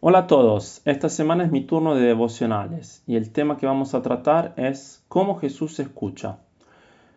Hola a todos, esta semana es mi turno de devocionales y el tema que vamos a tratar es cómo Jesús escucha.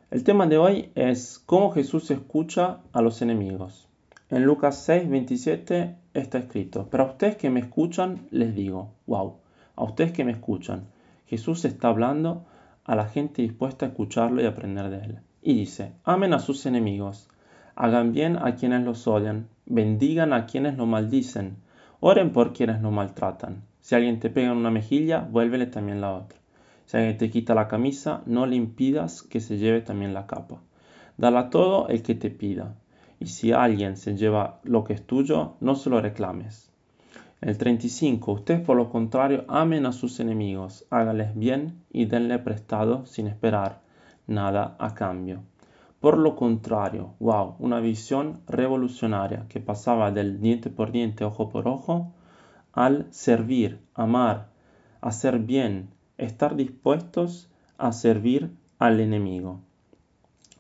El tema de hoy es cómo Jesús escucha a los enemigos. En Lucas 6, 27 está escrito, pero a ustedes que me escuchan les digo, wow, a ustedes que me escuchan, Jesús está hablando a la gente dispuesta a escucharlo y aprender de él. Y dice, amen a sus enemigos, hagan bien a quienes los odian, bendigan a quienes lo maldicen, oren por quienes lo maltratan. Si alguien te pega en una mejilla, vuélvele también la otra. Si alguien te quita la camisa, no le impidas que se lleve también la capa. Dala todo el que te pida. Y si alguien se lleva lo que es tuyo, no se lo reclames. El 35. Ustedes por lo contrario amen a sus enemigos, hágales bien y denle prestado sin esperar nada a cambio. Por lo contrario, wow, una visión revolucionaria que pasaba del diente por diente, ojo por ojo, al servir, amar, hacer bien, estar dispuestos a servir al enemigo.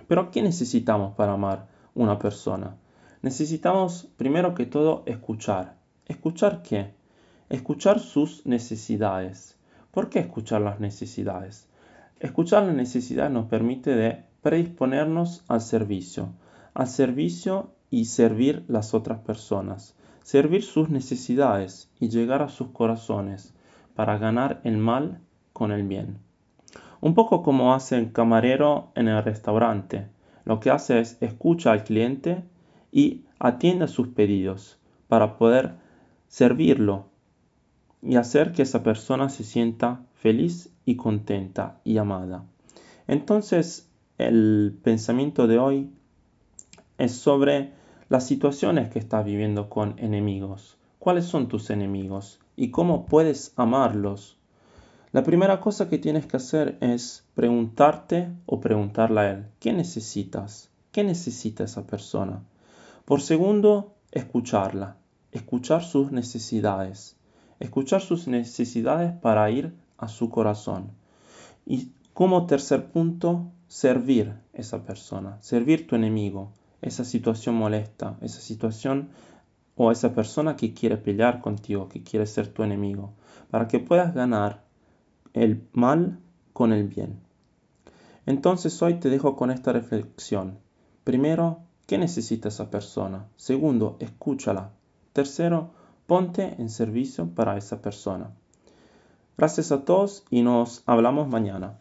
Pero ¿qué necesitamos para amar una persona? Necesitamos primero que todo escuchar ¿Escuchar qué? Escuchar sus necesidades. ¿Por qué escuchar las necesidades? Escuchar las necesidades nos permite de predisponernos al servicio, al servicio y servir las otras personas, servir sus necesidades y llegar a sus corazones para ganar el mal con el bien. Un poco como hace el camarero en el restaurante. Lo que hace es escucha al cliente y atiende a sus pedidos para poder servirlo y hacer que esa persona se sienta feliz y contenta y amada. Entonces, el pensamiento de hoy es sobre las situaciones que estás viviendo con enemigos. ¿Cuáles son tus enemigos y cómo puedes amarlos? La primera cosa que tienes que hacer es preguntarte o preguntarle a él, ¿qué necesitas? ¿Qué necesita esa persona? Por segundo, escucharla escuchar sus necesidades, escuchar sus necesidades para ir a su corazón. Como tercer punto, servir esa persona, servir tu enemigo, esa situación molesta, esa situación o esa persona que quiere pelear contigo, que quiere ser tu enemigo, para que puedas ganar el mal con el bien. Entonces hoy te dejo con esta reflexión. Primero, ¿qué necesita esa persona? Segundo, escúchala. Tercero, ponte en servicio para esa persona. Gracias a todos y nos hablamos mañana.